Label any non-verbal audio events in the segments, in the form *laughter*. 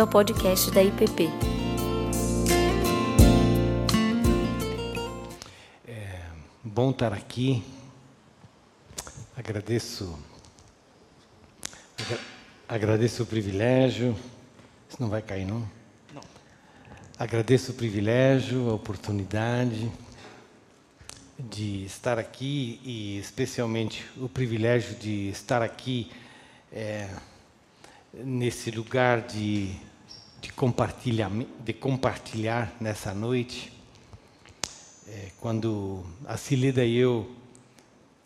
bem-vindo ao podcast da IPP. É bom estar aqui. Agradeço, agra agradeço o privilégio. Isso não vai cair, não? Não. Agradeço o privilégio, a oportunidade de estar aqui e especialmente o privilégio de estar aqui é, nesse lugar de, de, compartilhar, de compartilhar nessa noite. É, quando a Cilida e eu,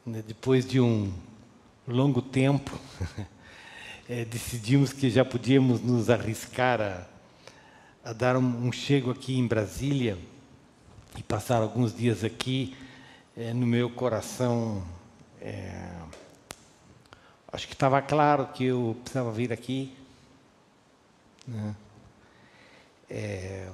né, depois de um longo tempo, *laughs* é, decidimos que já podíamos nos arriscar a, a dar um, um, chego aqui em Brasília e passar alguns dias aqui, é, no meu coração é, Acho que estava claro que eu precisava vir aqui. Né? É...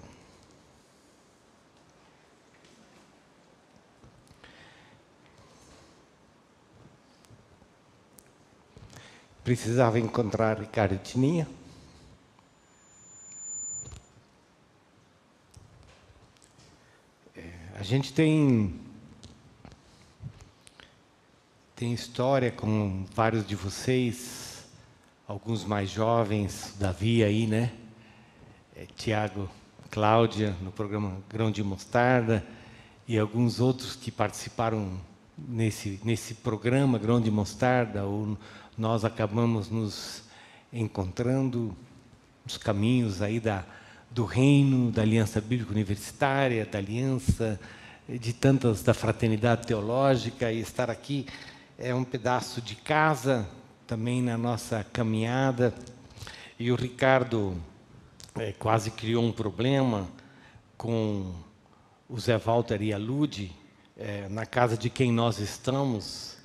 Precisava encontrar Ricardo Tininha. É, a gente tem tem história com vários de vocês, alguns mais jovens, Davi aí, né? É, Tiago, Cláudia, no programa Grão de Mostarda, e alguns outros que participaram nesse, nesse programa Grão de Mostarda, ou nós acabamos nos encontrando nos caminhos aí da, do reino, da Aliança Bíblica Universitária, da Aliança, de tantas, da fraternidade teológica, e estar aqui é um pedaço de casa também na nossa caminhada. E o Ricardo é, quase criou um problema com o Zé Walter e a Lude, é, na casa de quem nós estamos,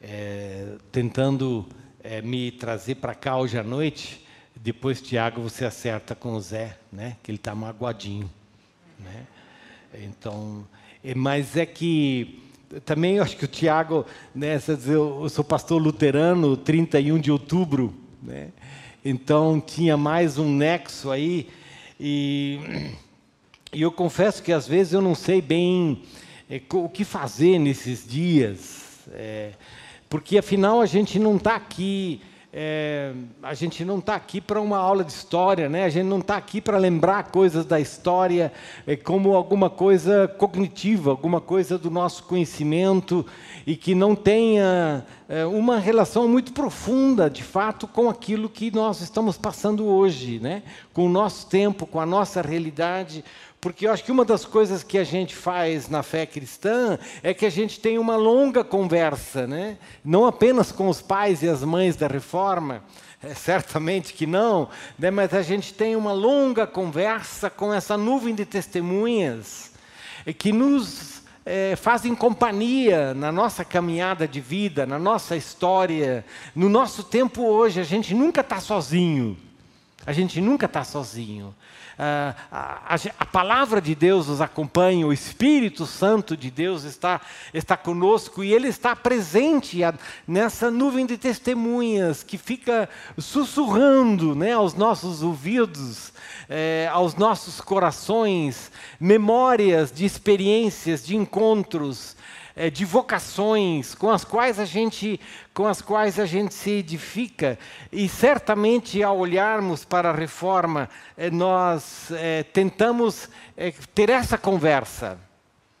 é, tentando é, me trazer para cá hoje à noite. Depois, Tiago, você acerta com o Zé, né? que ele está magoadinho. Né? Então, é, mas é que também eu acho que o Tiago, né, eu sou pastor luterano, 31 de outubro, né, então tinha mais um nexo aí, e, e eu confesso que às vezes eu não sei bem é, o que fazer nesses dias, é, porque afinal a gente não está aqui é, a gente não está aqui para uma aula de história, né? a gente não está aqui para lembrar coisas da história é, como alguma coisa cognitiva, alguma coisa do nosso conhecimento e que não tenha é, uma relação muito profunda, de fato, com aquilo que nós estamos passando hoje, né? com o nosso tempo, com a nossa realidade. Porque eu acho que uma das coisas que a gente faz na fé cristã é que a gente tem uma longa conversa, né? não apenas com os pais e as mães da reforma, é, certamente que não, né? mas a gente tem uma longa conversa com essa nuvem de testemunhas que nos é, fazem companhia na nossa caminhada de vida, na nossa história, no nosso tempo hoje. A gente nunca está sozinho. A gente nunca está sozinho. Ah, a, a, a, palavra de Deus nos acompanha, o Espírito Santo de Deus está, está conosco e ele está presente nessa nuvem de testemunhas que fica sussurrando né, aos nossos ouvidos, eh, aos nossos corações, memórias de experiências, de encontros, é, de vocações com as quais a gente com as quais a gente se edifica e certamente ao olharmos para a reforma é, nós é, tentamos é, ter essa conversa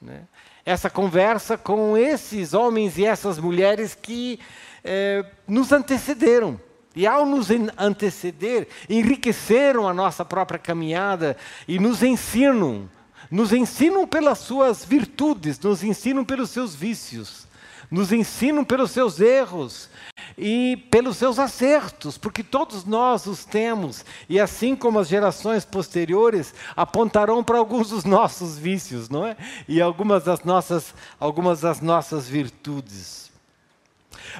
né? essa conversa com esses homens e essas mulheres que é, nos antecederam e ao nos anteceder, enriqueceram a nossa própria caminhada e nos ensinam nos ensinam pelas suas virtudes, nos ensinam pelos seus vícios, nos ensinam pelos seus erros e pelos seus acertos, porque todos nós os temos, e assim como as gerações posteriores apontarão para alguns dos nossos vícios, não é? E algumas das nossas, algumas das nossas virtudes.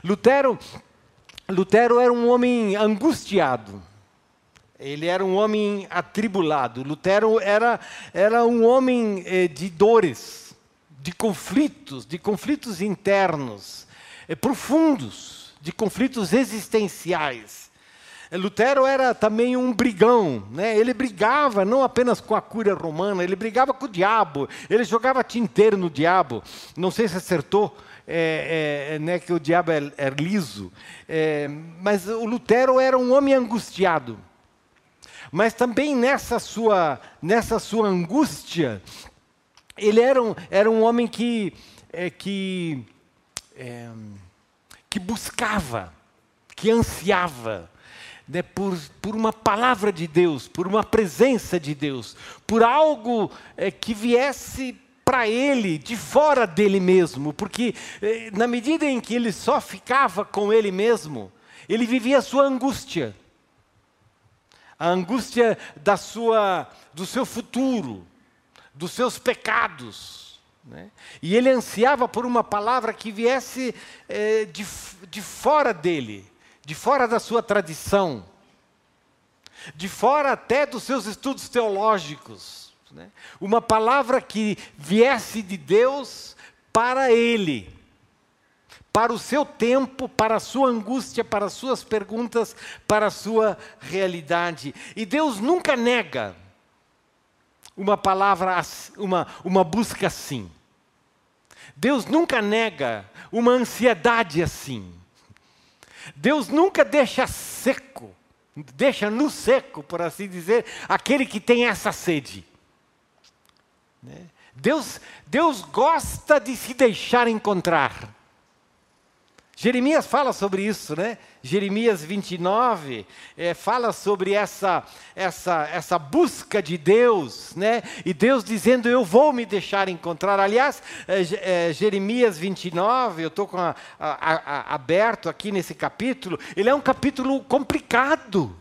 Lutero, Lutero era um homem angustiado. Ele era um homem atribulado. Lutero era, era um homem eh, de dores, de conflitos, de conflitos internos, eh, profundos, de conflitos existenciais. Lutero era também um brigão, né? ele brigava não apenas com a cúria romana, ele brigava com o diabo, ele jogava tinteiro no diabo. Não sei se acertou, é, é, né, que o diabo é, é liso, é, mas o Lutero era um homem angustiado. Mas também nessa sua, nessa sua angústia, ele era um, era um homem que, é, que, é, que buscava, que ansiava né, por, por uma palavra de Deus, por uma presença de Deus, por algo é, que viesse para ele, de fora dele mesmo, porque é, na medida em que ele só ficava com ele mesmo, ele vivia a sua angústia a angústia da sua, do seu futuro, dos seus pecados. Né? E ele ansiava por uma palavra que viesse eh, de, de fora dele, de fora da sua tradição, de fora até dos seus estudos teológicos. Né? Uma palavra que viesse de Deus para ele para o seu tempo, para a sua angústia, para as suas perguntas, para a sua realidade. E Deus nunca nega uma palavra, uma, uma busca assim. Deus nunca nega uma ansiedade assim. Deus nunca deixa seco, deixa no seco, por assim dizer, aquele que tem essa sede. Né? Deus, Deus gosta de se deixar encontrar. Jeremias fala sobre isso, né? Jeremias 29 é, fala sobre essa, essa, essa busca de Deus, né? E Deus dizendo: Eu vou me deixar encontrar. Aliás, é, é, Jeremias 29, eu estou aberto aqui nesse capítulo, ele é um capítulo complicado.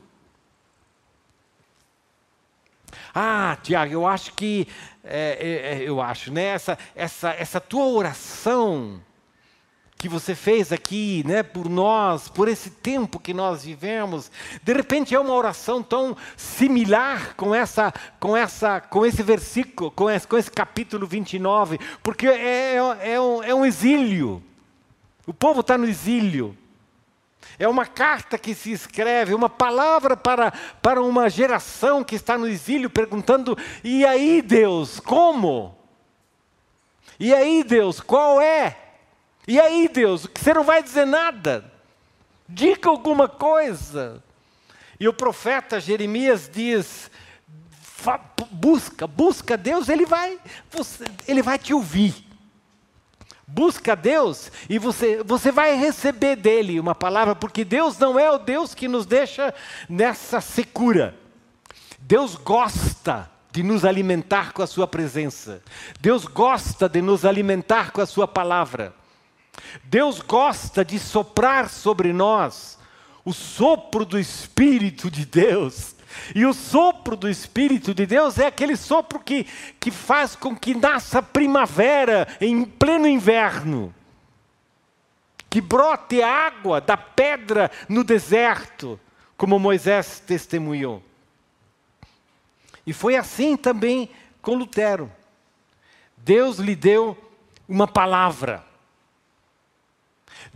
Ah, Tiago, eu acho que, é, é, é, eu acho, né? Essa, essa, essa tua oração que você fez aqui, né, por nós, por esse tempo que nós vivemos. De repente é uma oração tão similar com essa, com essa, com esse versículo, com esse, com esse capítulo 29, porque é, é, é, um, é um exílio. O povo está no exílio. É uma carta que se escreve, uma palavra para, para uma geração que está no exílio, perguntando: e aí, Deus, como? E aí, Deus, qual é? E aí, Deus, você não vai dizer nada? Diga alguma coisa. E o profeta Jeremias diz: busca, busca Deus, ele vai, você, ele vai te ouvir. Busca Deus e você, você vai receber dele uma palavra, porque Deus não é o Deus que nos deixa nessa secura. Deus gosta de nos alimentar com a Sua presença. Deus gosta de nos alimentar com a Sua palavra. Deus gosta de soprar sobre nós o sopro do Espírito de Deus. E o sopro do Espírito de Deus é aquele sopro que, que faz com que nasça primavera em pleno inverno. Que brote água da pedra no deserto, como Moisés testemunhou. E foi assim também com Lutero. Deus lhe deu uma palavra.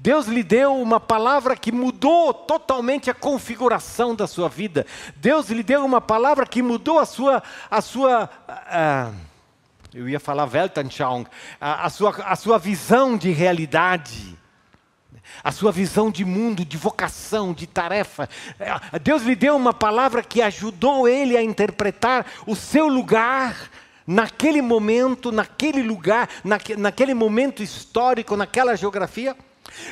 Deus lhe deu uma palavra que mudou totalmente a configuração da sua vida. Deus lhe deu uma palavra que mudou a sua, a sua uh, eu ia falar Weltanschauung, a, a, sua, a sua visão de realidade, a sua visão de mundo, de vocação, de tarefa. Eh, Deus lhe deu uma palavra que ajudou ele a interpretar o seu lugar naquele momento, naquele lugar, naque, naquele momento histórico, naquela geografia.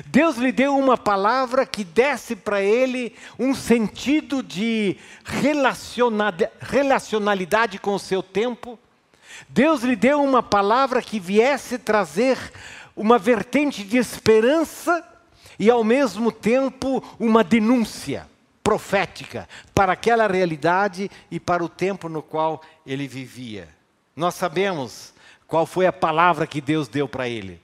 Deus lhe deu uma palavra que desse para ele um sentido de relacionalidade com o seu tempo. Deus lhe deu uma palavra que viesse trazer uma vertente de esperança e, ao mesmo tempo, uma denúncia profética para aquela realidade e para o tempo no qual ele vivia. Nós sabemos qual foi a palavra que Deus deu para ele.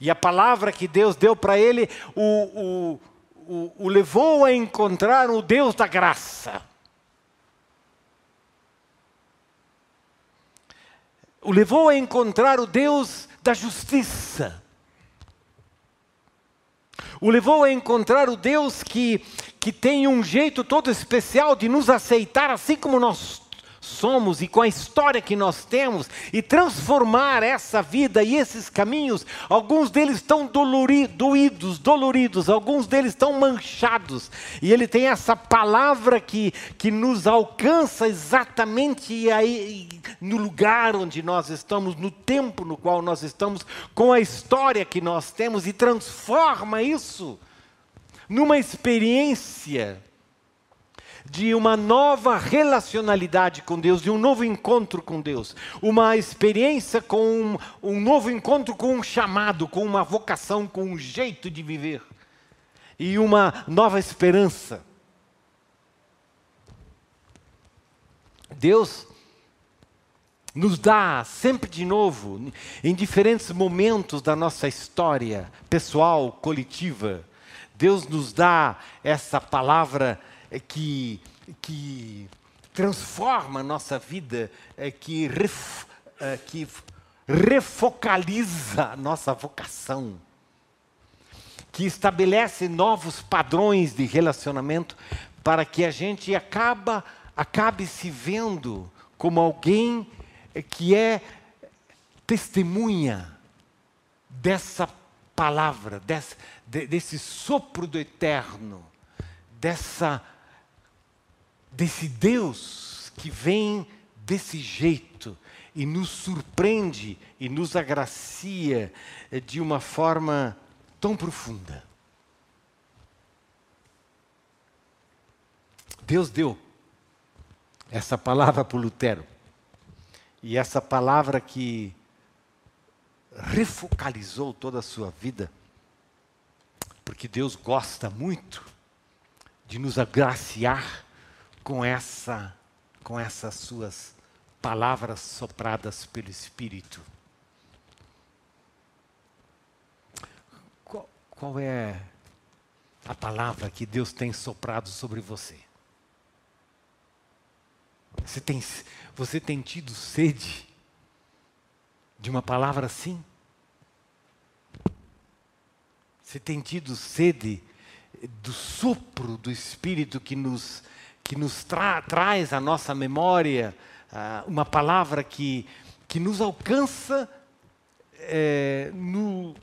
E a palavra que Deus deu para ele o, o, o, o levou a encontrar o Deus da graça. O levou a encontrar o Deus da justiça. O levou a encontrar o Deus que, que tem um jeito todo especial de nos aceitar assim como nós somos e com a história que nós temos e transformar essa vida e esses caminhos. Alguns deles estão doídos, doloridos, alguns deles estão manchados. E ele tem essa palavra que, que nos alcança exatamente aí, no lugar onde nós estamos, no tempo no qual nós estamos, com a história que nós temos e transforma isso numa experiência de uma nova relacionalidade com Deus, de um novo encontro com Deus, uma experiência com um, um novo encontro com um chamado, com uma vocação, com um jeito de viver e uma nova esperança. Deus nos dá sempre de novo, em diferentes momentos da nossa história pessoal, coletiva, Deus nos dá essa palavra que, que transforma a nossa vida, é que, ref, é que refocaliza a nossa vocação, que estabelece novos padrões de relacionamento para que a gente acaba, acabe se vendo como alguém que é testemunha dessa palavra, desse, desse sopro do eterno, dessa desse Deus que vem desse jeito e nos surpreende e nos agracia de uma forma tão profunda. Deus deu essa palavra para Lutero. E essa palavra que refocalizou toda a sua vida, porque Deus gosta muito de nos agraciar com essa com essas suas palavras sopradas pelo Espírito. Qual, qual é a palavra que Deus tem soprado sobre você? Você tem, você tem tido sede de uma palavra assim? Você tem tido sede do sopro do Espírito que nos que nos tra traz à nossa memória uh, uma palavra que, que nos alcança é, no,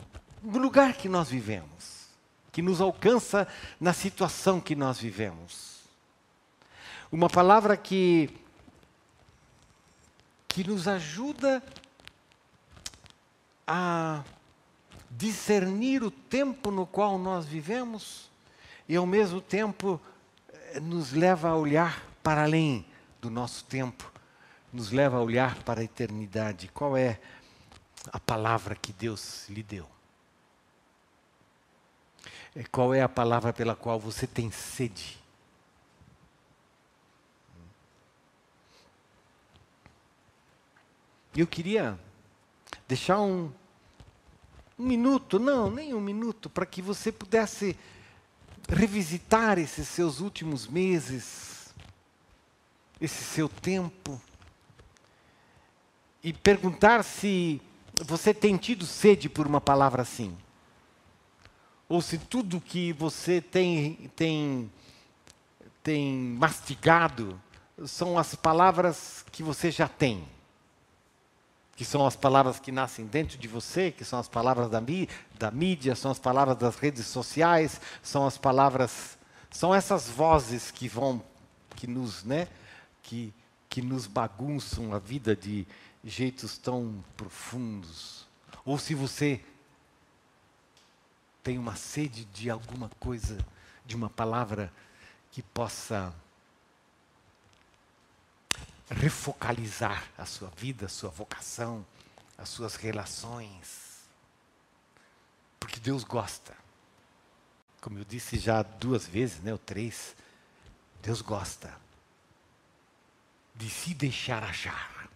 no lugar que nós vivemos, que nos alcança na situação que nós vivemos. Uma palavra que, que nos ajuda a discernir o tempo no qual nós vivemos e, ao mesmo tempo, nos leva a olhar para além do nosso tempo, nos leva a olhar para a eternidade. Qual é a palavra que Deus lhe deu? É, qual é a palavra pela qual você tem sede? Eu queria deixar um, um minuto, não, nem um minuto, para que você pudesse revisitar esses seus últimos meses, esse seu tempo, e perguntar se você tem tido sede por uma palavra assim. Ou se tudo que você tem, tem, tem mastigado são as palavras que você já tem que são as palavras que nascem dentro de você, que são as palavras da, da mídia, são as palavras das redes sociais, são as palavras, são essas vozes que vão, que nos, né, que, que nos bagunçam a vida de jeitos tão profundos. Ou se você tem uma sede de alguma coisa, de uma palavra que possa refocalizar a sua vida, a sua vocação, as suas relações. Porque Deus gosta. Como eu disse já duas vezes, né, ou três, Deus gosta de se deixar achar.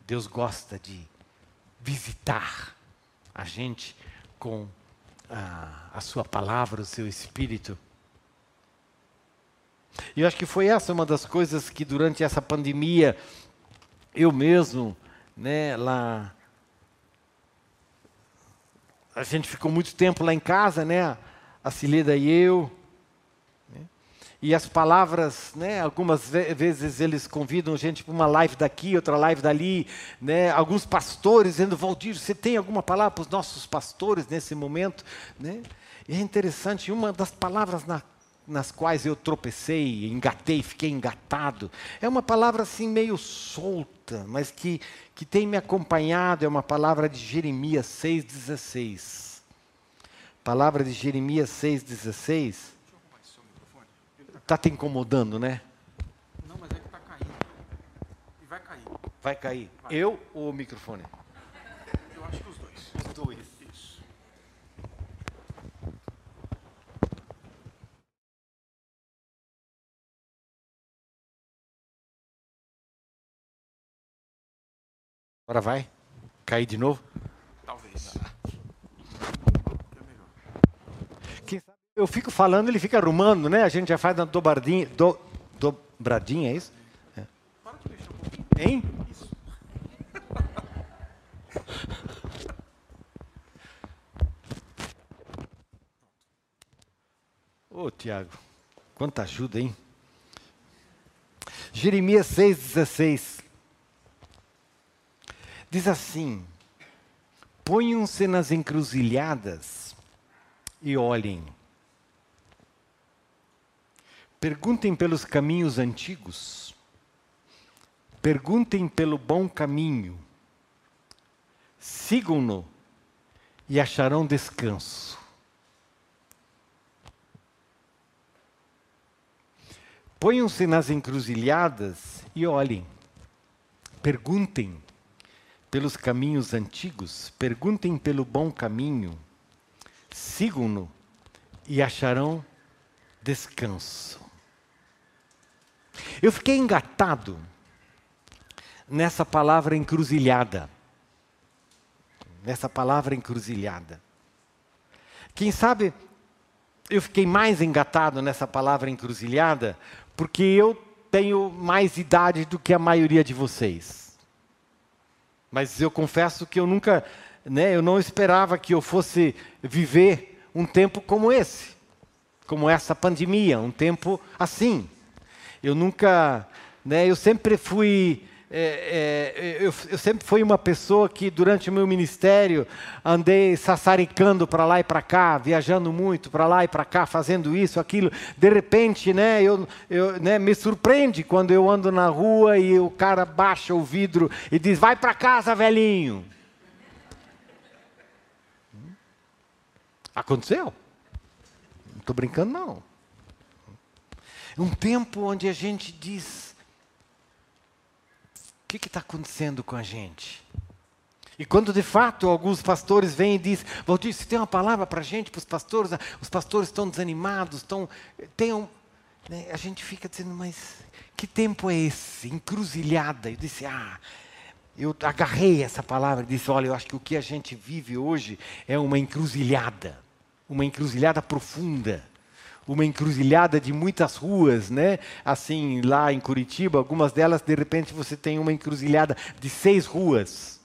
Deus gosta de visitar a gente com a, a sua palavra, o seu espírito. E eu acho que foi essa uma das coisas que durante essa pandemia eu mesmo, né, lá a gente ficou muito tempo lá em casa, né, a Cileda e eu, e as palavras, né, algumas vezes eles convidam gente para uma live daqui, outra live dali, né, alguns pastores dizendo, Valdir, você tem alguma palavra para os nossos pastores nesse momento? Né? E é interessante, uma das palavras na, nas quais eu tropecei, engatei, fiquei engatado, é uma palavra assim meio solta, mas que, que tem me acompanhado, é uma palavra de Jeremias 6,16. Palavra de Jeremias 6,16 Está te incomodando, né? Não, mas é que está caindo. E vai cair. Vai cair. Vai. Eu ou o microfone? Eu acho que os dois. Os dois. Isso. Agora vai? Cair de novo? Talvez. Quem sabe eu fico falando, ele fica arrumando, né? A gente já faz uma dobradinha, do, dobradinha, é isso? É. Hein? Isso. Ô, oh, Tiago, quanta ajuda, hein? Jeremias 6,16 diz assim: Ponham-se nas encruzilhadas e olhem Perguntem pelos caminhos antigos. Perguntem pelo bom caminho. Sigam-no e acharão descanso. Ponham-se nas encruzilhadas e olhem. Perguntem pelos caminhos antigos, perguntem pelo bom caminho. Sigam-no e acharão descanso. Eu fiquei engatado nessa palavra encruzilhada. Nessa palavra encruzilhada. Quem sabe eu fiquei mais engatado nessa palavra encruzilhada porque eu tenho mais idade do que a maioria de vocês. Mas eu confesso que eu nunca, né, eu não esperava que eu fosse viver um tempo como esse, como essa pandemia, um tempo assim. Eu nunca, né, eu sempre fui, é, é, eu, eu, sempre fui uma pessoa que durante o meu ministério andei sassaricando para lá e para cá, viajando muito para lá e para cá, fazendo isso, aquilo. De repente, né, eu, eu né, me surpreende quando eu ando na rua e o cara baixa o vidro e diz: "Vai para casa, velhinho". Aconteceu? Não estou brincando não. Um tempo onde a gente diz: o que está acontecendo com a gente? E quando de fato alguns pastores vêm e dizem: Valdir, você tem uma palavra para a gente, para os pastores? Os pastores estão desanimados, estão. Tem um, né? A gente fica dizendo: mas que tempo é esse? Encruzilhada. Eu disse: ah. Eu agarrei essa palavra e disse: olha, eu acho que o que a gente vive hoje é uma encruzilhada, uma encruzilhada profunda uma encruzilhada de muitas ruas, né? Assim, lá em Curitiba, algumas delas, de repente, você tem uma encruzilhada de seis ruas.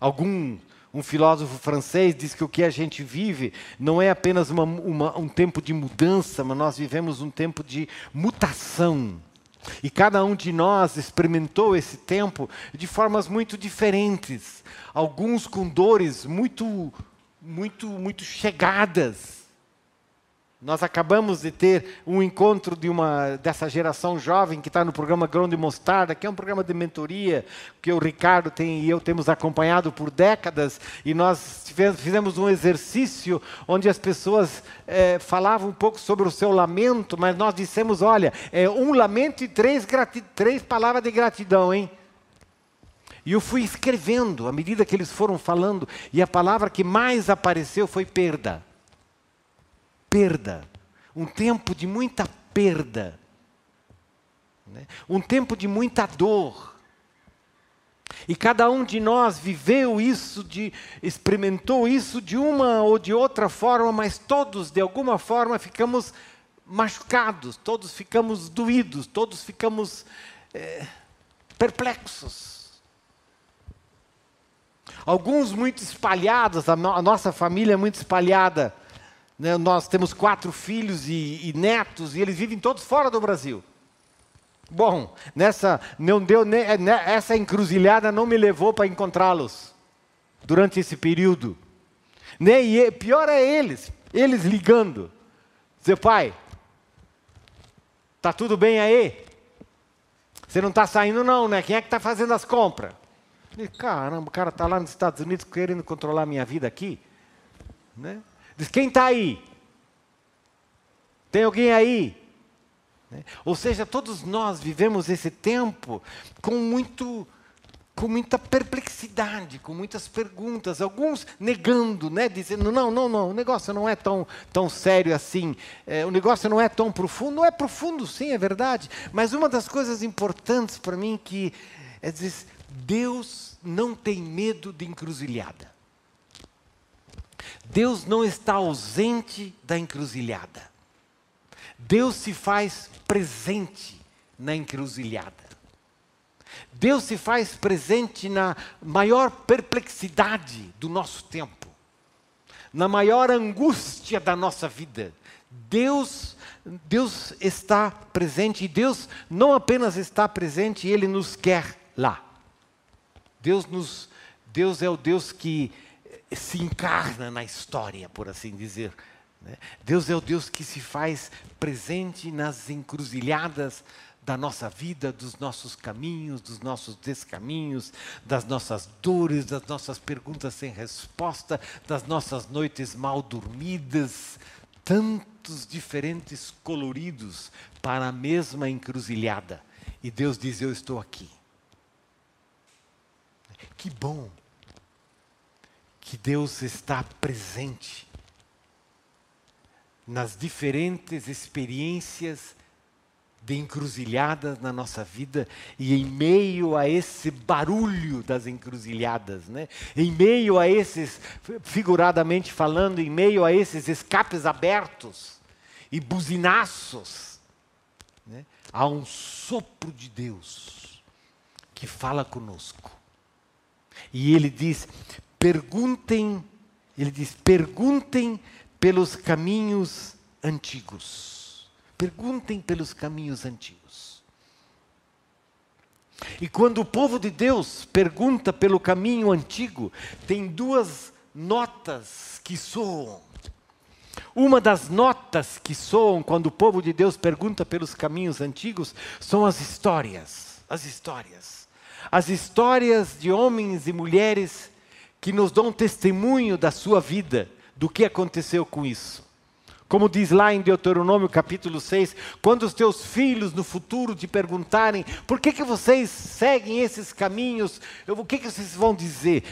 Algum um filósofo francês diz que o que a gente vive não é apenas uma, uma, um tempo de mudança, mas nós vivemos um tempo de mutação. E cada um de nós experimentou esse tempo de formas muito diferentes. Alguns com dores muito muito, muito chegadas. Nós acabamos de ter um encontro de uma dessa geração jovem que está no programa Grão de Mostarda, que é um programa de mentoria que o Ricardo tem e eu temos acompanhado por décadas. E nós fizemos um exercício onde as pessoas é, falavam um pouco sobre o seu lamento, mas nós dissemos: olha, é um lamento e três, três palavras de gratidão, hein? E eu fui escrevendo à medida que eles foram falando, e a palavra que mais apareceu foi perda. Perda. Um tempo de muita perda. Né? Um tempo de muita dor. E cada um de nós viveu isso, de, experimentou isso de uma ou de outra forma, mas todos, de alguma forma, ficamos machucados, todos ficamos doídos, todos ficamos é, perplexos. Alguns muito espalhados, a, no, a nossa família é muito espalhada. Né? Nós temos quatro filhos e, e netos e eles vivem todos fora do Brasil. Bom, nessa não deu né, essa encruzilhada não me levou para encontrá-los durante esse período. Né? E pior é eles, eles ligando. Dizer, pai, tá tudo bem aí? Você não está saindo não, né? Quem é que está fazendo as compras? E, caramba, o cara está lá nos Estados Unidos querendo controlar a minha vida aqui. Né? Diz, quem está aí? Tem alguém aí? Né? Ou seja, todos nós vivemos esse tempo com muito com muita perplexidade, com muitas perguntas, alguns negando, né, dizendo não, não, não, o negócio não é tão, tão sério assim, é, o negócio não é tão profundo, não é profundo, sim, é verdade, mas uma das coisas importantes para mim que é dizer, Deus não tem medo de encruzilhada. Deus não está ausente da encruzilhada. Deus se faz presente na encruzilhada. Deus se faz presente na maior perplexidade do nosso tempo, na maior angústia da nossa vida. Deus, Deus está presente e Deus não apenas está presente, ele nos quer lá. Deus nos Deus é o Deus que se encarna na história, por assim dizer. Né? Deus é o Deus que se faz presente nas encruzilhadas da nossa vida, dos nossos caminhos, dos nossos descaminhos, das nossas dores, das nossas perguntas sem resposta, das nossas noites mal dormidas, tantos diferentes coloridos para a mesma encruzilhada. E Deus diz: Eu estou aqui. Que bom que Deus está presente nas diferentes experiências de encruzilhadas na nossa vida e em meio a esse barulho das encruzilhadas, né? em meio a esses, figuradamente falando, em meio a esses escapes abertos e buzinaços, né? há um sopro de Deus que fala conosco. E ele diz: perguntem, ele diz: perguntem pelos caminhos antigos Perguntem pelos caminhos antigos. E quando o povo de Deus pergunta pelo caminho antigo, tem duas notas que soam. Uma das notas que soam quando o povo de Deus pergunta pelos caminhos antigos são as histórias. As histórias. As histórias de homens e mulheres que nos dão testemunho da sua vida, do que aconteceu com isso. Como diz lá em Deuteronômio capítulo 6, quando os teus filhos no futuro te perguntarem por que, que vocês seguem esses caminhos, o que, que vocês vão dizer?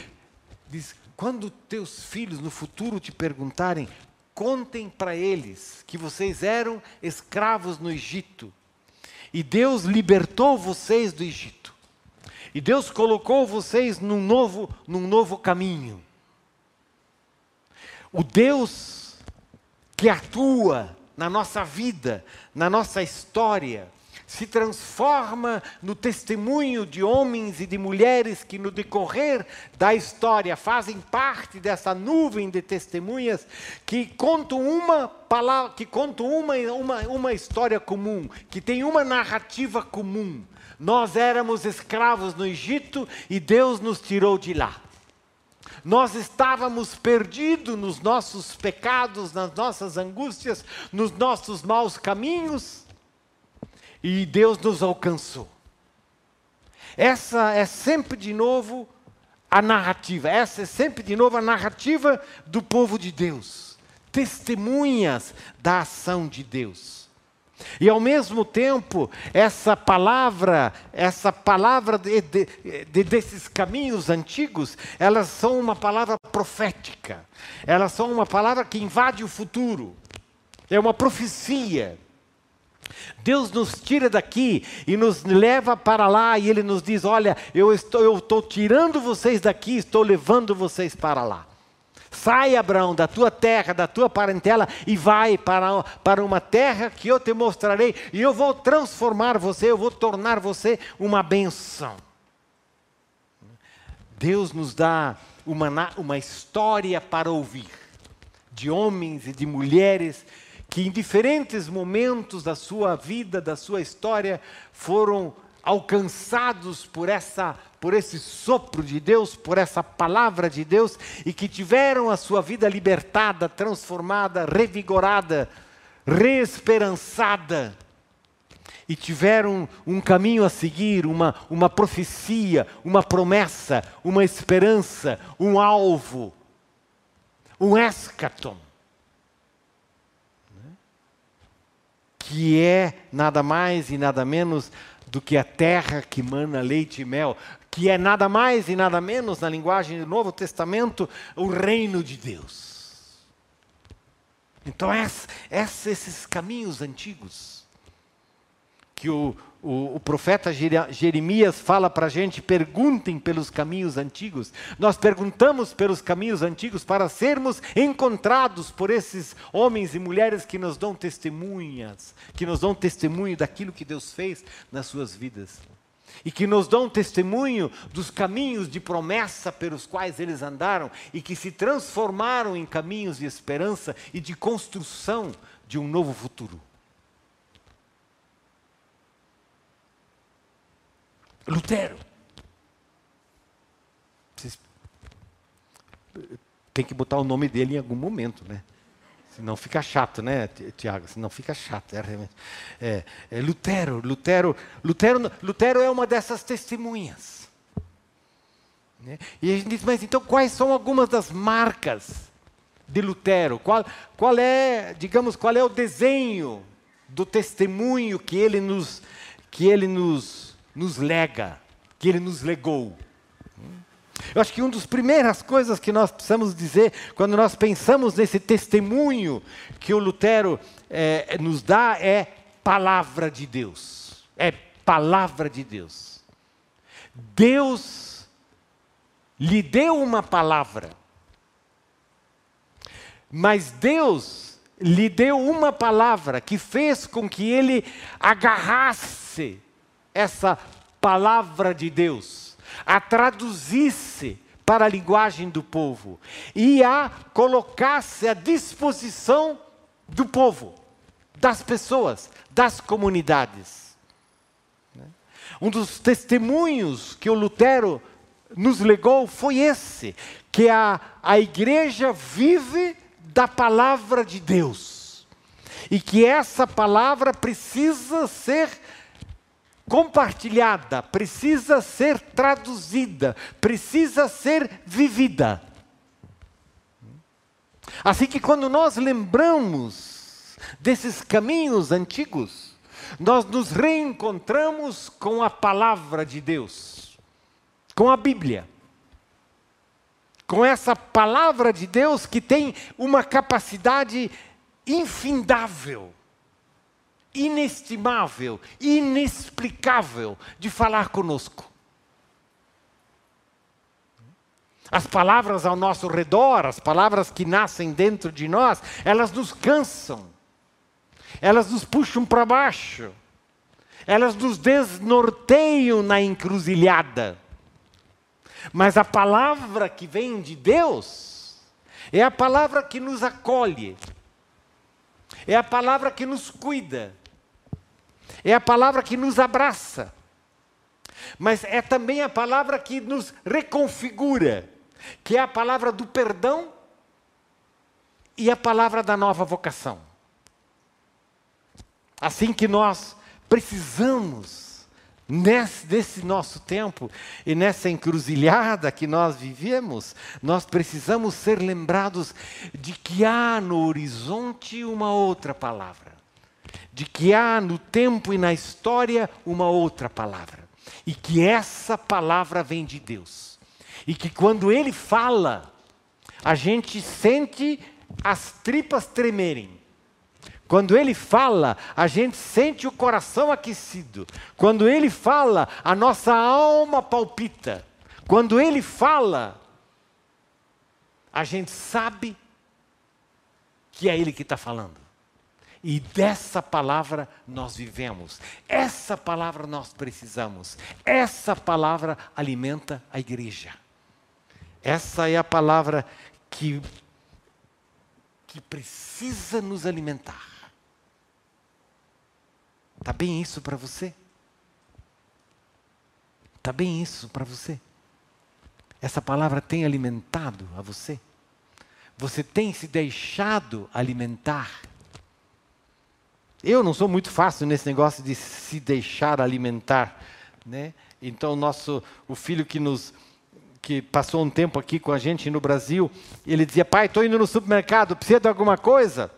Diz, quando teus filhos no futuro te perguntarem, contem para eles que vocês eram escravos no Egito e Deus libertou vocês do Egito. E Deus colocou vocês num novo, num novo caminho. O Deus que atua na nossa vida, na nossa história, se transforma no testemunho de homens e de mulheres que, no decorrer da história, fazem parte dessa nuvem de testemunhas que contam uma palavra, que contam uma, uma, uma história comum, que tem uma narrativa comum. Nós éramos escravos no Egito e Deus nos tirou de lá. Nós estávamos perdidos nos nossos pecados, nas nossas angústias, nos nossos maus caminhos, e Deus nos alcançou. Essa é sempre de novo a narrativa, essa é sempre de novo a narrativa do povo de Deus, testemunhas da ação de Deus. E ao mesmo tempo, essa palavra, essa palavra de, de, de, desses caminhos antigos, elas são uma palavra profética. Elas são uma palavra que invade o futuro. É uma profecia. Deus nos tira daqui e nos leva para lá e Ele nos diz: Olha, eu estou, eu estou tirando vocês daqui, estou levando vocês para lá. Sai, Abraão, da tua terra, da tua parentela e vai para, para uma terra que eu te mostrarei e eu vou transformar você, eu vou tornar você uma benção. Deus nos dá uma, uma história para ouvir. de homens e de mulheres que em diferentes momentos da sua vida, da sua história, foram alcançados por essa por esse sopro de Deus, por essa palavra de Deus e que tiveram a sua vida libertada, transformada, revigorada, reesperançada e tiveram um caminho a seguir, uma, uma profecia, uma promessa, uma esperança, um alvo, um escatom. Que é nada mais e nada menos do que a terra que mana leite e mel, que é nada mais e nada menos, na linguagem do Novo Testamento, o reino de Deus. Então, esses caminhos antigos que o, o, o profeta Jeremias fala para a gente: perguntem pelos caminhos antigos. Nós perguntamos pelos caminhos antigos para sermos encontrados por esses homens e mulheres que nos dão testemunhas, que nos dão testemunho daquilo que Deus fez nas suas vidas. E que nos dão testemunho dos caminhos de promessa pelos quais eles andaram e que se transformaram em caminhos de esperança e de construção de um novo futuro. Lutero. Vocês tem que botar o nome dele em algum momento, né? Senão fica chato, né, Tiago? Senão fica chato. É, é, é, Lutero, Lutero, Lutero, Lutero é uma dessas testemunhas. Né? E a gente diz, mas então quais são algumas das marcas de Lutero? Qual, qual é, digamos, qual é o desenho do testemunho que ele nos, que ele nos nos lega, que ele nos legou. Eu acho que uma das primeiras coisas que nós precisamos dizer, quando nós pensamos nesse testemunho que o Lutero é, nos dá, é palavra de Deus. É palavra de Deus. Deus lhe deu uma palavra, mas Deus lhe deu uma palavra que fez com que ele agarrasse essa palavra de Deus, a traduzisse para a linguagem do povo e a colocasse à disposição do povo, das pessoas, das comunidades. Um dos testemunhos que o Lutero nos legou foi esse: que a, a igreja vive da palavra de Deus. E que essa palavra precisa ser compartilhada, precisa ser traduzida, precisa ser vivida. Assim que quando nós lembramos desses caminhos antigos, nós nos reencontramos com a palavra de Deus, com a Bíblia. Com essa palavra de Deus que tem uma capacidade infindável inestimável, inexplicável de falar conosco. As palavras ao nosso redor, as palavras que nascem dentro de nós, elas nos cansam, elas nos puxam para baixo, elas nos desnorteiam na encruzilhada. Mas a palavra que vem de Deus é a palavra que nos acolhe, é a palavra que nos cuida, é a palavra que nos abraça, mas é também a palavra que nos reconfigura, que é a palavra do perdão e a palavra da nova vocação. Assim que nós precisamos, nesse, nesse nosso tempo e nessa encruzilhada que nós vivemos, nós precisamos ser lembrados de que há no horizonte uma outra palavra de que há no tempo e na história uma outra palavra. E que essa palavra vem de Deus. E que quando ele fala, a gente sente as tripas tremerem. Quando ele fala, a gente sente o coração aquecido. Quando ele fala, a nossa alma palpita. Quando ele fala, a gente sabe que é ele que está falando. E dessa palavra nós vivemos. Essa palavra nós precisamos. Essa palavra alimenta a igreja. Essa é a palavra que, que precisa nos alimentar. Está bem isso para você? Está bem isso para você? Essa palavra tem alimentado a você? Você tem se deixado alimentar? Eu não sou muito fácil nesse negócio de se deixar alimentar, né? Então nosso o filho que nos que passou um tempo aqui com a gente no Brasil, ele dizia: "Pai, estou indo no supermercado, precisa de alguma coisa?"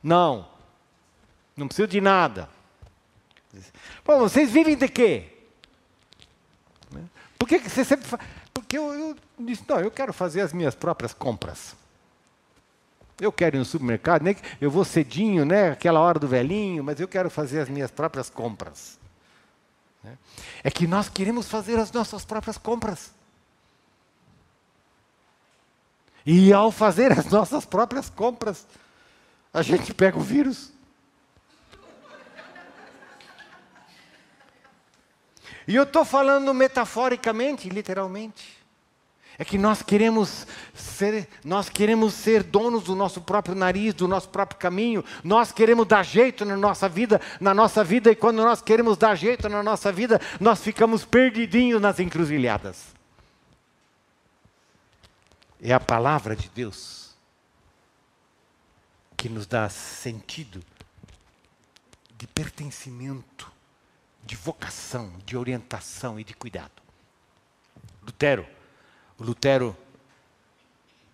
"Não. Não preciso de nada." Pô, vocês vivem de quê? Por que, que você sempre faz? Porque eu, eu disse, não, eu quero fazer as minhas próprias compras. Eu quero ir no supermercado, nem eu vou cedinho, né? Aquela hora do velhinho, mas eu quero fazer as minhas próprias compras. Né? É que nós queremos fazer as nossas próprias compras. E ao fazer as nossas próprias compras, a gente pega o vírus. E eu estou falando metaforicamente, literalmente. É que nós queremos ser, nós queremos ser donos do nosso próprio nariz, do nosso próprio caminho. Nós queremos dar jeito na nossa vida, na nossa vida, e quando nós queremos dar jeito na nossa vida, nós ficamos perdidinhos nas encruzilhadas. É a palavra de Deus que nos dá sentido de pertencimento de vocação, de orientação e de cuidado. Lutero, o Lutero,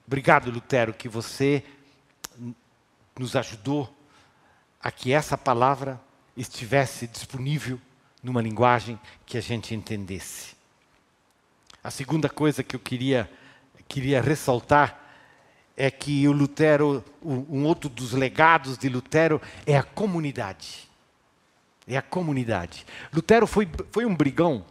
obrigado Lutero, que você nos ajudou a que essa palavra estivesse disponível numa linguagem que a gente entendesse. A segunda coisa que eu queria, queria ressaltar é que o Lutero, um outro dos legados de Lutero é a comunidade. É a comunidade. Lutero foi, foi um brigão.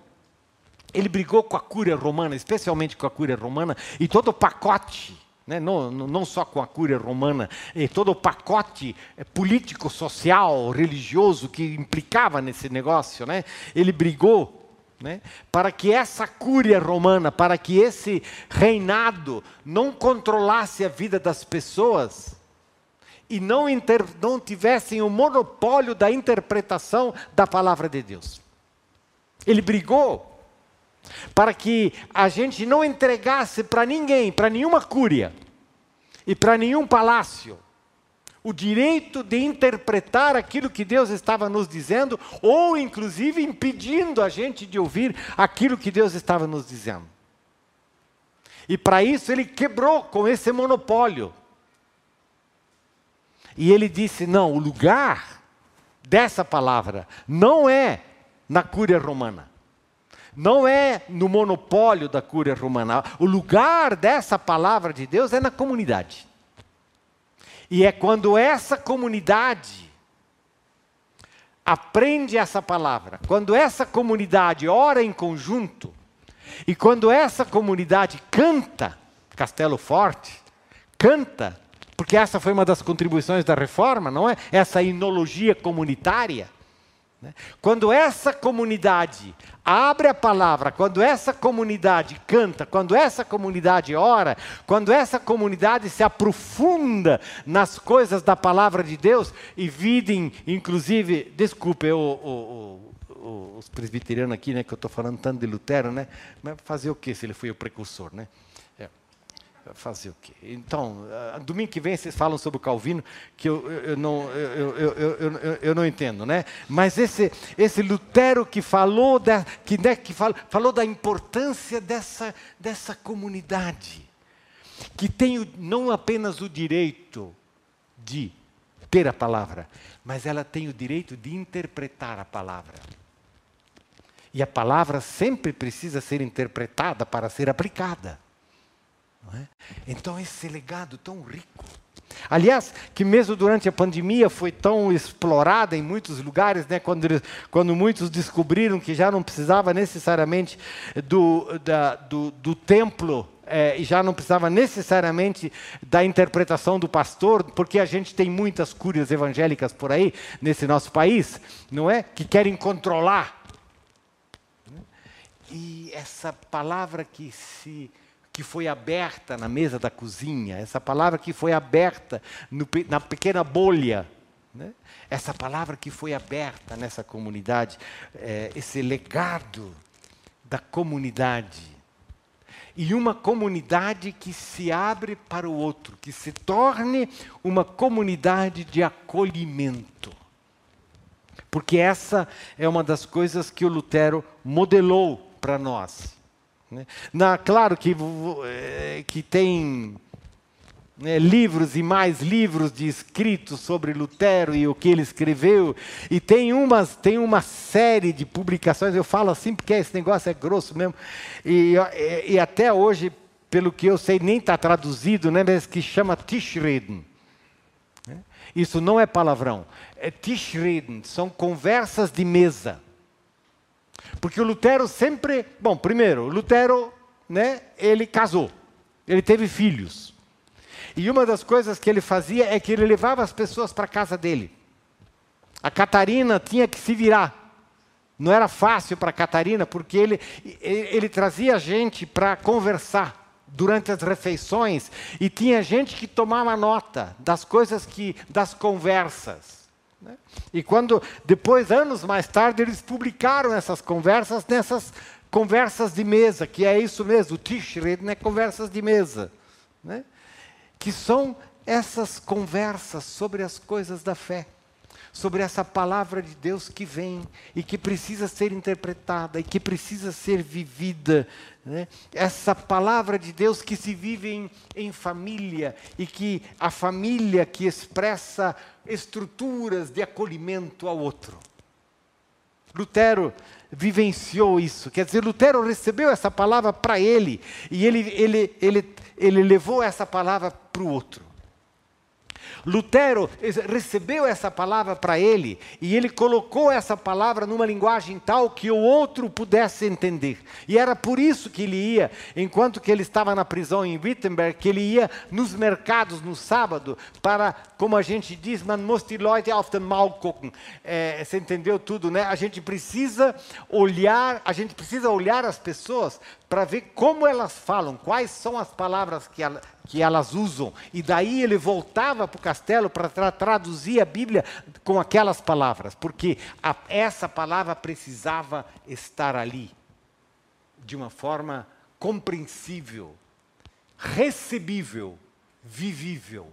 Ele brigou com a cúria romana, especialmente com a cúria romana, e todo o pacote, né, não, não só com a cúria romana, e todo o pacote eh, político, social, religioso que implicava nesse negócio. Né, ele brigou né, para que essa cúria romana, para que esse reinado não controlasse a vida das pessoas e não, inter, não tivessem o monopólio da interpretação da palavra de Deus. Ele brigou para que a gente não entregasse para ninguém, para nenhuma cúria e para nenhum palácio, o direito de interpretar aquilo que Deus estava nos dizendo, ou inclusive impedindo a gente de ouvir aquilo que Deus estava nos dizendo. E para isso ele quebrou com esse monopólio. E ele disse: não, o lugar dessa palavra não é na cúria romana. Não é no monopólio da cúria romana. O lugar dessa palavra de Deus é na comunidade. E é quando essa comunidade aprende essa palavra, quando essa comunidade ora em conjunto, e quando essa comunidade canta, Castelo Forte, canta porque essa foi uma das contribuições da reforma, não é? Essa inologia comunitária. Né? Quando essa comunidade abre a palavra, quando essa comunidade canta, quando essa comunidade ora, quando essa comunidade se aprofunda nas coisas da palavra de Deus e videm, inclusive, desculpe, o, o, o, os presbiterianos aqui, né, que eu estou falando tanto de Lutero, né? Mas fazer o que se ele foi o precursor, né? Fazer o quê? Então, uh, domingo que vem vocês falam sobre o Calvino, que eu, eu, eu não, eu, eu, eu, não entendo, né? Mas esse, esse Lutero que falou da, que, né, que falou, falou da importância dessa, dessa comunidade, que tem não apenas o direito de ter a palavra, mas ela tem o direito de interpretar a palavra. E a palavra sempre precisa ser interpretada para ser aplicada. É? Então, esse legado tão rico. Aliás, que mesmo durante a pandemia foi tão explorada em muitos lugares, né, quando, quando muitos descobriram que já não precisava necessariamente do, da, do, do templo é, e já não precisava necessariamente da interpretação do pastor, porque a gente tem muitas cúrias evangélicas por aí, nesse nosso país, não é? Que querem controlar. E essa palavra que se que foi aberta na mesa da cozinha, essa palavra que foi aberta no, na pequena bolha, né? essa palavra que foi aberta nessa comunidade, é, esse legado da comunidade. E uma comunidade que se abre para o outro, que se torne uma comunidade de acolhimento. Porque essa é uma das coisas que o Lutero modelou para nós. Né? Na, claro que, é, que tem né, livros e mais livros de escritos sobre Lutero e o que ele escreveu, e tem, umas, tem uma série de publicações, eu falo assim porque esse negócio é grosso mesmo, e, e, e até hoje, pelo que eu sei, nem está traduzido, né, mas que chama Tischreden. Né? Isso não é palavrão, é Tischreden, são conversas de mesa. Porque o Lutero sempre, bom, primeiro, Lutero, né, ele casou, ele teve filhos. E uma das coisas que ele fazia é que ele levava as pessoas para a casa dele. A Catarina tinha que se virar. Não era fácil para a Catarina, porque ele, ele, ele trazia gente para conversar durante as refeições e tinha gente que tomava nota das coisas que das conversas. Né? E quando depois anos mais tarde eles publicaram essas conversas nessas conversas de mesa, que é isso mesmo, o Tishred, né? Conversas de mesa, né? que são essas conversas sobre as coisas da fé, sobre essa palavra de Deus que vem e que precisa ser interpretada e que precisa ser vivida. Né? Essa palavra de Deus que se vive em, em família e que a família que expressa estruturas de acolhimento ao outro. Lutero vivenciou isso. Quer dizer, Lutero recebeu essa palavra para ele e ele, ele, ele, ele levou essa palavra para o outro. Lutero recebeu essa palavra para ele e ele colocou essa palavra numa linguagem tal que o outro pudesse entender. E era por isso que ele ia, enquanto que ele estava na prisão em Wittenberg, que ele ia nos mercados no sábado para, como a gente diz, man muss die Leute auf den Maul. É, você entendeu tudo, né? A gente precisa olhar, a gente precisa olhar as pessoas para ver como elas falam, quais são as palavras que, ela, que elas usam. E daí ele voltava para o castelo para tra traduzir a Bíblia com aquelas palavras, porque a, essa palavra precisava estar ali de uma forma compreensível, recebível, vivível.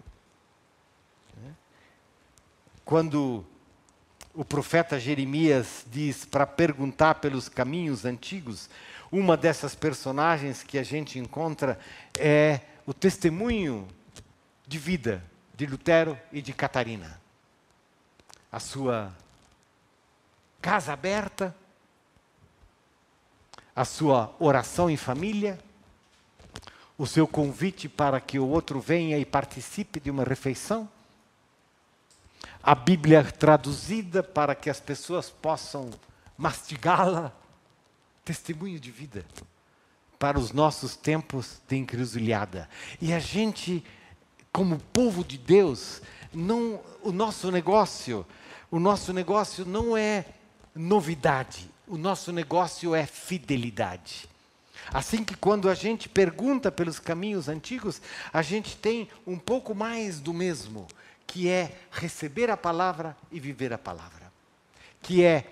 Quando o profeta Jeremias diz para perguntar pelos caminhos antigos, uma dessas personagens que a gente encontra é o testemunho de vida de Lutero e de Catarina. A sua casa aberta, a sua oração em família, o seu convite para que o outro venha e participe de uma refeição, a Bíblia traduzida para que as pessoas possam mastigá-la, testemunho de vida para os nossos tempos de encruzilhada. E a gente, como povo de Deus, não, o nosso negócio, o nosso negócio não é novidade, o nosso negócio é fidelidade. Assim que quando a gente pergunta pelos caminhos antigos, a gente tem um pouco mais do mesmo, que é receber a palavra e viver a palavra. Que é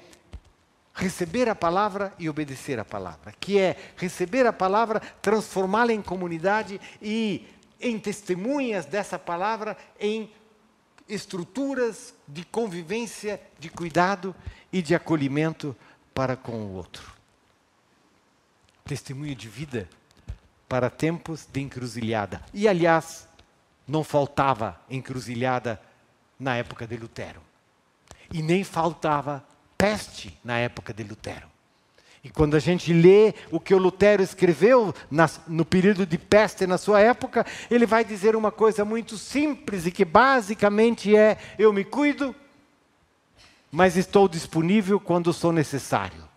receber a palavra e obedecer a palavra, que é receber a palavra, transformá-la em comunidade e em testemunhas dessa palavra em estruturas de convivência, de cuidado e de acolhimento para com o outro. Testemunho de vida para tempos de encruzilhada. E, aliás, não faltava encruzilhada na época de Lutero. E nem faltava peste na época de Lutero. E quando a gente lê o que o Lutero escreveu nas, no período de peste na sua época, ele vai dizer uma coisa muito simples e que basicamente é: eu me cuido, mas estou disponível quando sou necessário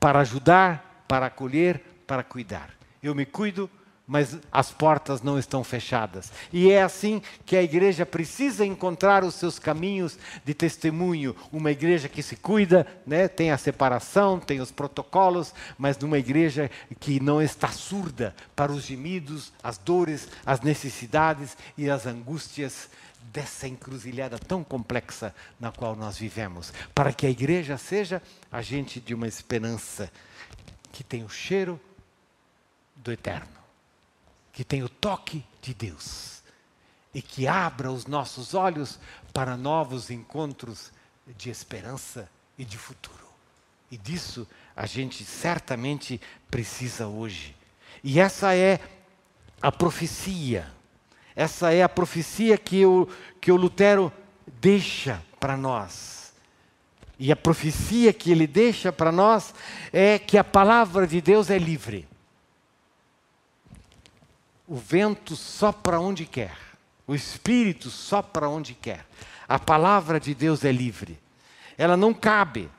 para ajudar, para acolher, para cuidar. Eu me cuido, mas as portas não estão fechadas. E é assim que a igreja precisa encontrar os seus caminhos de testemunho. Uma igreja que se cuida, né? tem a separação, tem os protocolos, mas numa igreja que não está surda para os gemidos, as dores, as necessidades e as angústias dessa encruzilhada tão complexa na qual nós vivemos, para que a igreja seja agente de uma esperança que tem o cheiro do eterno que tem o toque de Deus e que abra os nossos olhos para novos encontros de esperança e de futuro. E disso a gente certamente precisa hoje. E essa é a profecia. Essa é a profecia que o, que o Lutero deixa para nós. E a profecia que ele deixa para nós é que a palavra de Deus é livre. O vento sopra onde quer, o Espírito sopra onde quer. A palavra de Deus é livre. Ela não cabe.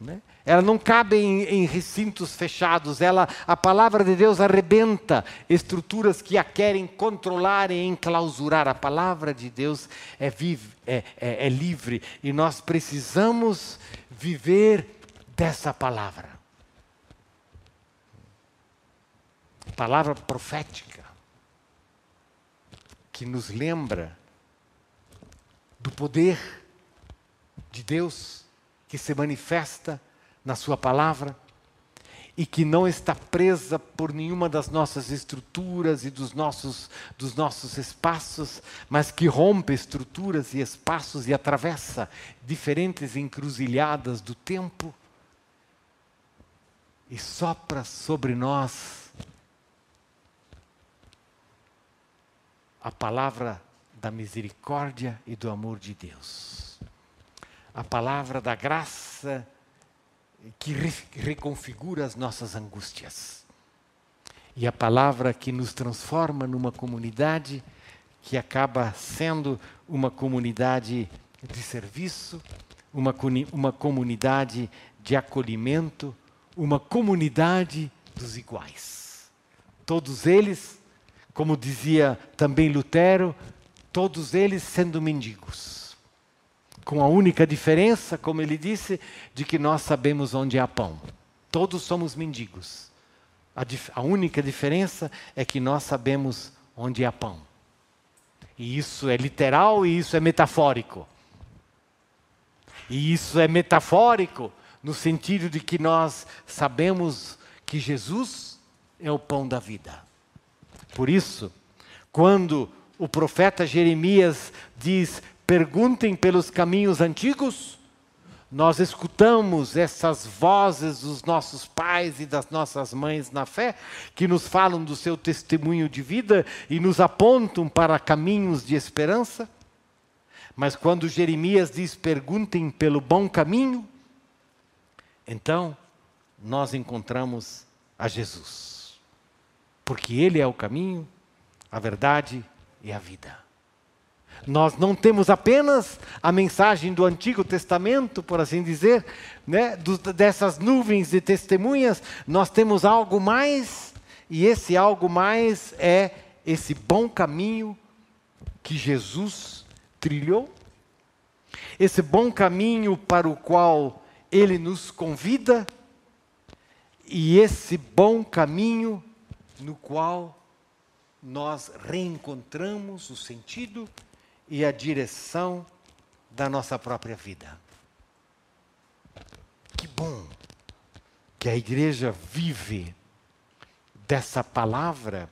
Né? Ela não cabe em, em, recintos fechados. Ela, a palavra de Deus arrebenta estruturas que a querem controlar e enclausurar. A palavra de Deus é, vive, é, é, é livre e nós precisamos viver dessa palavra. Palavra profética que nos lembra do poder de Deus que se manifesta na Sua palavra e que não está presa por nenhuma das nossas estruturas e dos nossos, dos nossos espaços, mas que rompe estruturas e espaços e atravessa diferentes encruzilhadas do tempo e sopra sobre nós a palavra da misericórdia e do amor de Deus. A palavra da graça que reconfigura as nossas angústias. E a palavra que nos transforma numa comunidade que acaba sendo uma comunidade de serviço, uma, uma comunidade de acolhimento, uma comunidade dos iguais. Todos eles como dizia também Lutero, todos eles sendo mendigos. Com a única diferença, como ele disse, de que nós sabemos onde há pão. Todos somos mendigos. A, a única diferença é que nós sabemos onde há pão. E isso é literal e isso é metafórico. E isso é metafórico no sentido de que nós sabemos que Jesus é o pão da vida. Por isso, quando o profeta Jeremias diz: perguntem pelos caminhos antigos, nós escutamos essas vozes dos nossos pais e das nossas mães na fé, que nos falam do seu testemunho de vida e nos apontam para caminhos de esperança. Mas quando Jeremias diz: perguntem pelo bom caminho, então nós encontramos a Jesus porque Ele é o caminho, a verdade e a vida. Nós não temos apenas a mensagem do Antigo Testamento, por assim dizer, né, dessas nuvens de testemunhas, nós temos algo mais, e esse algo mais é esse bom caminho que Jesus trilhou, esse bom caminho para o qual Ele nos convida, e esse bom caminho no qual nós reencontramos o sentido e a direção da nossa própria vida. Que bom que a igreja vive dessa palavra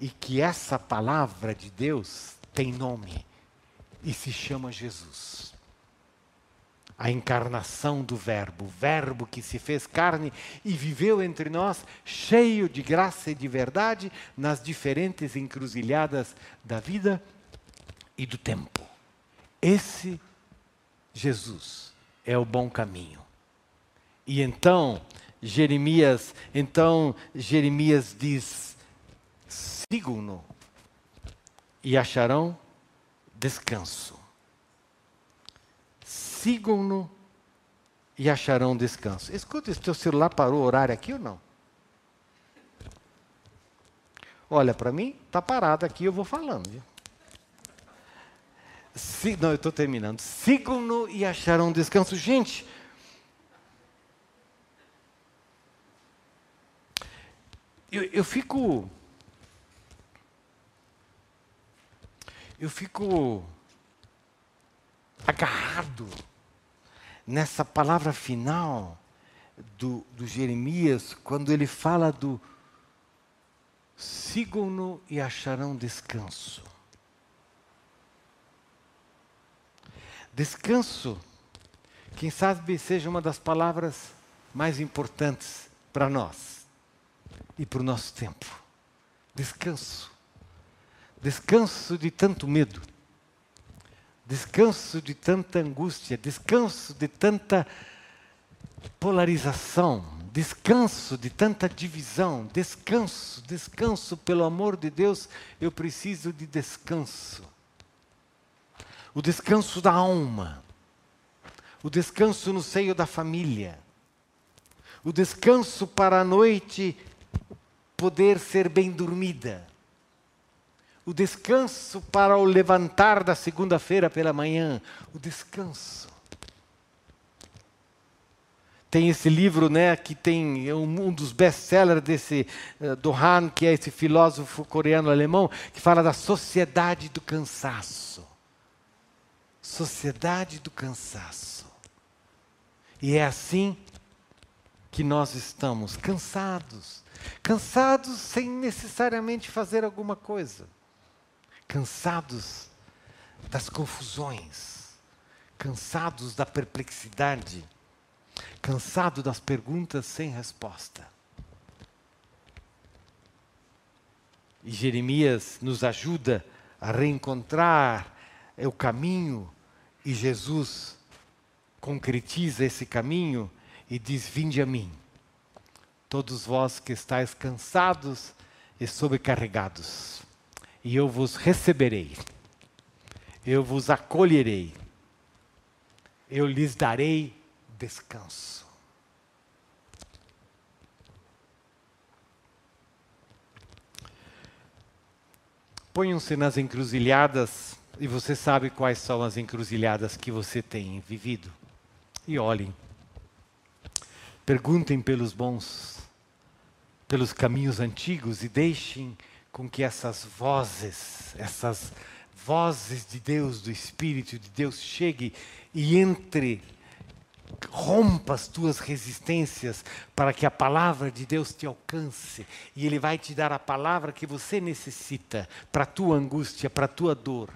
e que essa palavra de Deus tem nome e se chama Jesus a encarnação do Verbo, o Verbo que se fez carne e viveu entre nós, cheio de graça e de verdade, nas diferentes encruzilhadas da vida e do tempo. Esse Jesus é o bom caminho. E então, Jeremias, então Jeremias diz: sigam-no e acharão descanso sigam-no e acharão descanso. Escuta, esse teu celular parou o horário aqui ou não? olha para mim, está parado aqui, eu vou falando. Viu? Se, não, eu estou terminando. Sigam-no e acharão descanso. Gente, eu, eu fico. Eu fico agarrado nessa palavra final do, do Jeremias, quando ele fala do sigam-no e acharão descanso. Descanso, quem sabe seja uma das palavras mais importantes para nós e para o nosso tempo. Descanso. Descanso de tanto medo. Descanso de tanta angústia. Descanso de tanta polarização. Descanso de tanta divisão. Descanso, descanso, pelo amor de Deus, eu preciso de descanso o descanso da alma, o descanso no seio da família, o descanso para a noite poder ser bem dormida, o descanso para o levantar da segunda-feira pela manhã, o descanso. Tem esse livro, né, que tem um, um dos best-sellers desse uh, do Han, que é esse filósofo coreano alemão, que fala da sociedade do cansaço sociedade do cansaço. E é assim que nós estamos, cansados. Cansados sem necessariamente fazer alguma coisa. Cansados das confusões. Cansados da perplexidade. Cansado das perguntas sem resposta. E Jeremias nos ajuda a reencontrar o caminho e Jesus concretiza esse caminho e diz: Vinde a mim, todos vós que estáis cansados e sobrecarregados, e eu vos receberei, eu vos acolherei, eu lhes darei descanso. Ponham-se nas encruzilhadas e você sabe quais são as encruzilhadas que você tem vivido. E olhem. Perguntem pelos bons, pelos caminhos antigos e deixem com que essas vozes, essas vozes de Deus, do Espírito de Deus, chegue e entre, rompa as tuas resistências para que a palavra de Deus te alcance. E Ele vai te dar a palavra que você necessita para a tua angústia, para a tua dor.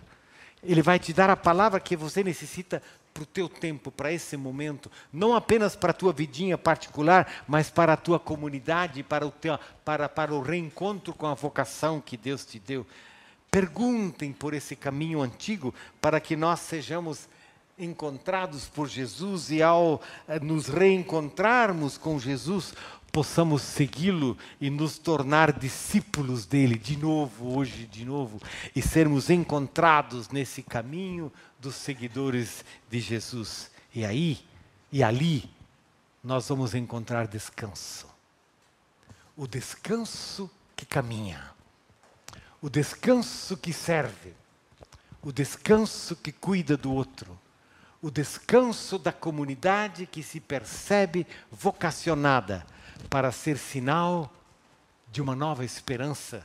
Ele vai te dar a palavra que você necessita para o teu tempo, para esse momento, não apenas para a tua vidinha particular, mas para a tua comunidade, para o, teu, para, para o reencontro com a vocação que Deus te deu. Perguntem por esse caminho antigo para que nós sejamos encontrados por Jesus e ao eh, nos reencontrarmos com Jesus, possamos segui-lo e nos tornar discípulos dele de novo, hoje de novo, e sermos encontrados nesse caminho dos seguidores de Jesus. E aí, e ali, nós vamos encontrar descanso. O descanso que caminha, o descanso que serve, o descanso que cuida do outro, o descanso da comunidade que se percebe vocacionada para ser sinal de uma nova esperança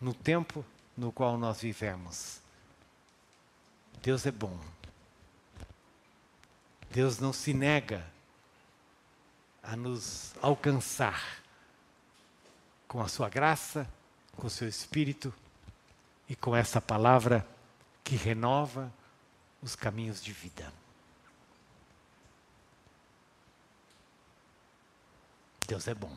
no tempo no qual nós vivemos. Deus é bom. Deus não se nega a nos alcançar com a sua graça, com o seu espírito e com essa palavra que renova os caminhos de vida. Deus é bom.